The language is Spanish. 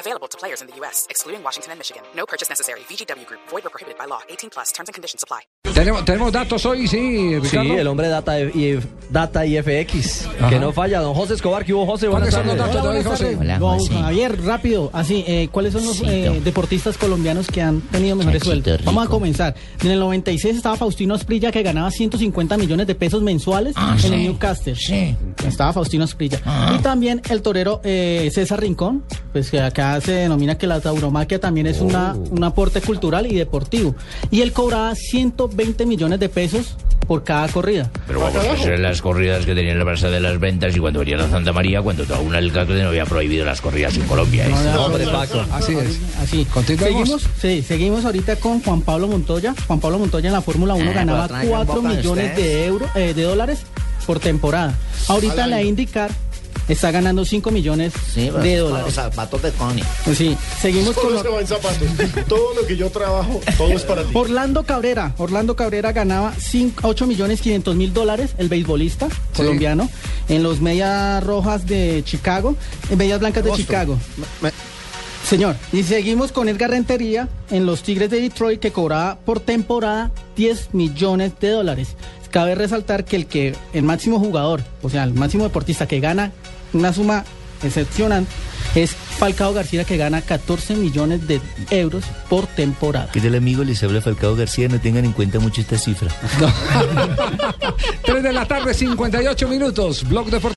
Available to players in the U.S., excluding Washington and Michigan. No purchase necessary. VGW Group. Void or prohibited by law. 18 plus. Terms and conditions apply. ¿Tenemos, tenemos datos hoy, sí, Sí, Ricardo. el hombre data y, data y FX, que no falla. Don José Escobar, ¿qué hubo, José? ¿Cuáles son los datos hoy, José? Don Javier, rápido, así, eh, ¿cuáles son los eh, deportistas colombianos que han tenido mejores sueldos? Vamos a comenzar. En el 96 estaba Faustino Asprilla que ganaba 150 millones de pesos mensuales en el Newcastle. Sí. Estaba Faustino Asprilla. Y también el torero eh, César Rincón, pues que acá se denomina que la tauromaquia también es una, un aporte cultural y deportivo. Y él cobraba 120 millones de pesos por cada corrida. Pero vamos, esas eran las corridas que tenían la Plaza de las Ventas y cuando venían a Santa María, cuando aún el alcalde no había prohibido las corridas en Colombia. ¿eh? No, Hombre, Paco. Así es. Así. Seguimos, sí, seguimos ahorita con Juan Pablo Montoya. Juan Pablo Montoya en la Fórmula 1 Ah, ganaba pues traigan 4 boca de millones de euros, eh, de dólares por temporada. Ahorita en la IndyCar está ganando 5 millones Sí, de dólares. Los zapatos de Connie. Sí, seguimos con Todo lo- es que va en zapatos. Todo lo que yo trabajo, todo es para ti. Orlando Cabrera. Orlando Cabrera ganaba 8 millones 500 mil dólares, el beisbolista colombiano, en los Medias Rojas de Chicago, en Medias Blancas de Chicago. Señor, y seguimos con Edgar Rentería en los Tigres de Detroit que cobraba por temporada 10 millones de dólares. Cabe resaltar que el que el máximo jugador, o sea, el máximo deportista que gana una suma excepcional es Falcao García que gana 14 millones de euros por temporada. Que del amigo les habla Falcao García, no tengan en cuenta mucho esta cifra. 3 de la tarde, 58 minutos. Blog Deportivo.